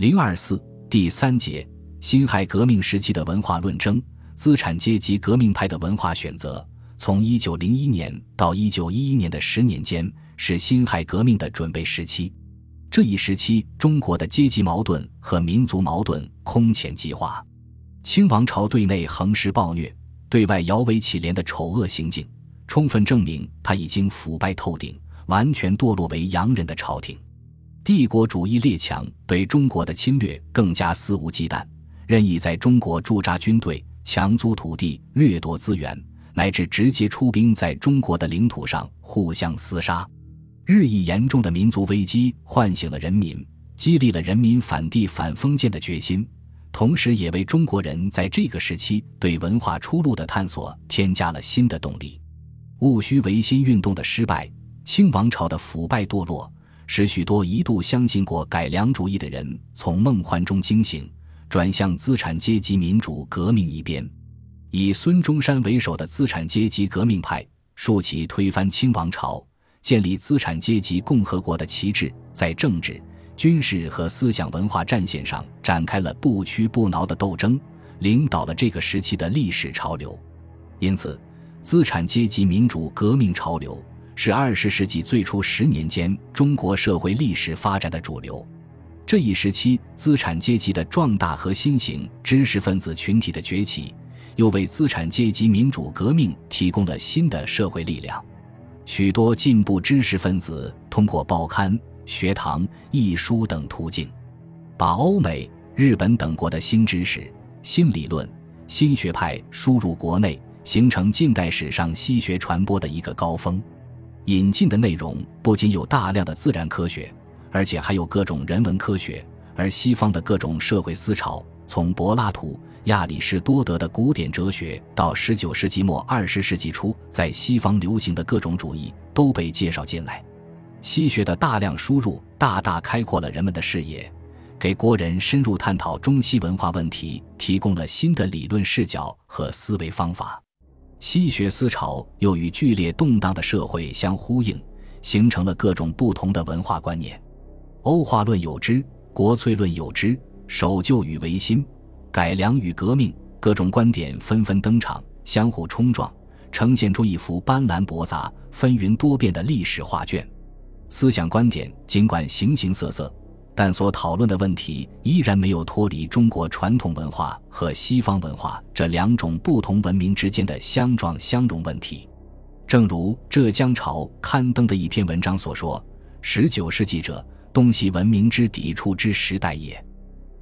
零二四第三节：辛亥革命时期的文化论争，资产阶级革命派的文化选择。从一九零一年到一九一一年的十年间，是辛亥革命的准备时期。这一时期，中国的阶级矛盾和民族矛盾空前激化。清王朝对内横施暴虐，对外摇尾乞怜的丑恶行径，充分证明他已经腐败透顶，完全堕落为洋人的朝廷。帝国主义列强对中国的侵略更加肆无忌惮，任意在中国驻扎军队、强租土地、掠夺资源，乃至直接出兵在中国的领土上互相厮杀。日益严重的民族危机唤醒了人民，激励了人民反帝反封建的决心，同时也为中国人在这个时期对文化出路的探索添加了新的动力。戊戌维新运动的失败，清王朝的腐败堕落，使许多一度相信过改良主义的人从梦幻中惊醒，转向资产阶级民主革命一边。以孙中山为首的资产阶级革命派竖起推翻清王朝。建立资产阶级共和国的旗帜，在政治、军事和思想文化战线上展开了不屈不挠的斗争，领导了这个时期的历史潮流。因此，资产阶级民主革命潮流是二十世纪最初十年间中国社会历史发展的主流。这一时期，资产阶级的壮大和新型知识分子群体的崛起，又为资产阶级民主革命提供了新的社会力量。许多进步知识分子通过报刊、学堂、译书等途径，把欧美、日本等国的新知识、新理论、新学派输入国内，形成近代史上西学传播的一个高峰。引进的内容不仅有大量的自然科学，而且还有各种人文科学，而西方的各种社会思潮，从柏拉图。亚里士多德的古典哲学，到十九世纪末二十世纪初在西方流行的各种主义都被介绍进来。西学的大量输入，大大开阔了人们的视野，给国人深入探讨中西文化问题提供了新的理论视角和思维方法。西学思潮又与剧烈动荡的社会相呼应，形成了各种不同的文化观念。欧化论有之，国粹论有之，守旧与维新。改良与革命，各种观点纷纷登场，相互冲撞，呈现出一幅斑斓驳杂、纷纭多变的历史画卷。思想观点尽管形形色色，但所讨论的问题依然没有脱离中国传统文化和西方文化这两种不同文明之间的相撞相融问题。正如浙江潮刊登的一篇文章所说：“十九世纪者，东西文明之抵触之时代也。”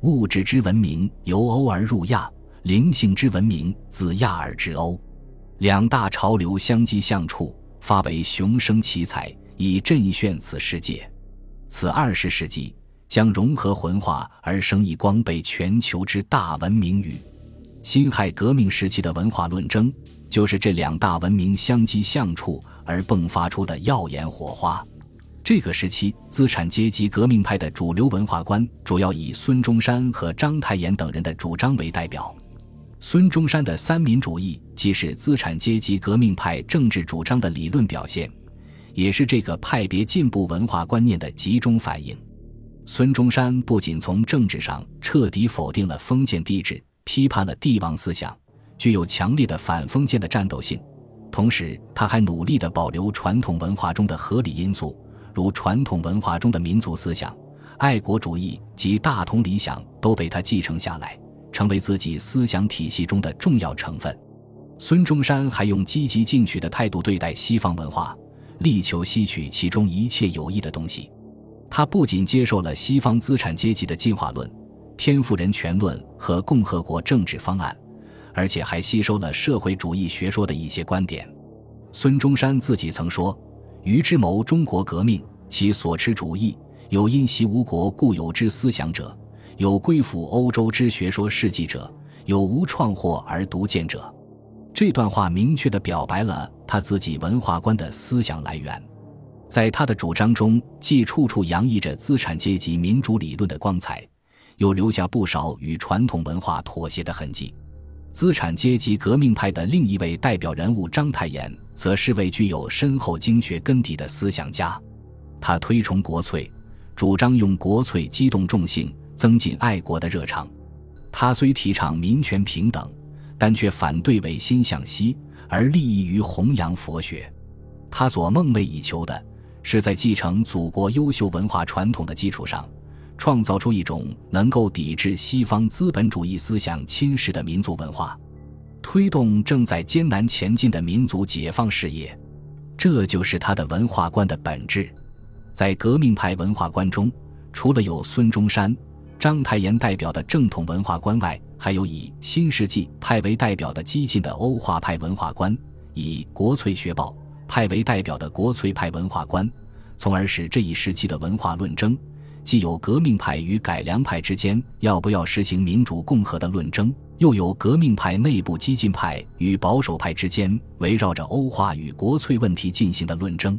物质之文明由欧而入亚，灵性之文明自亚而至欧，两大潮流相激相处，发为雄生奇才，以振炫此世界。此二十世纪将融合混化而生一光被全球之大文明语。辛亥革命时期的文化论争，就是这两大文明相激相处而迸发出的耀眼火花。这个时期，资产阶级革命派的主流文化观主要以孙中山和章太炎等人的主张为代表。孙中山的三民主义既是资产阶级革命派政治主张的理论表现，也是这个派别进步文化观念的集中反映。孙中山不仅从政治上彻底否定了封建帝制，批判了帝王思想，具有强烈的反封建的战斗性，同时他还努力地保留传统文化中的合理因素。如传统文化中的民族思想、爱国主义及大同理想都被他继承下来，成为自己思想体系中的重要成分。孙中山还用积极进取的态度对待西方文化，力求吸取其中一切有益的东西。他不仅接受了西方资产阶级的进化论、天赋人权论和共和国政治方案，而且还吸收了社会主义学说的一些观点。孙中山自己曾说。余之谋中国革命，其所持主义有因袭吴国固有之思想者，有归附欧洲之学说事迹者，有无创获而独见者。这段话明确地表白了他自己文化观的思想来源。在他的主张中，既处处洋溢着资产阶级民主理论的光彩，又留下不少与传统文化妥协的痕迹。资产阶级革命派的另一位代表人物章太炎。则是位具有深厚经学根底的思想家，他推崇国粹，主张用国粹激动众性，增进爱国的热肠。他虽提倡民权平等，但却反对唯心向西，而立意于弘扬佛学。他所梦寐以求的，是在继承祖国优秀文化传统的基础上，创造出一种能够抵制西方资本主义思想侵蚀的民族文化，推动正在艰难前进的民族解放事业。这就是他的文化观的本质。在革命派文化观中，除了有孙中山、章太炎代表的正统文化观外，还有以新世纪派为代表的激进的欧化派文化观，以国粹学报派为代表的国粹派文化观，从而使这一时期的文化论争，既有革命派与改良派之间要不要实行民主共和的论争，又有革命派内部激进派与保守派之间围绕着欧化与国粹问题进行的论争。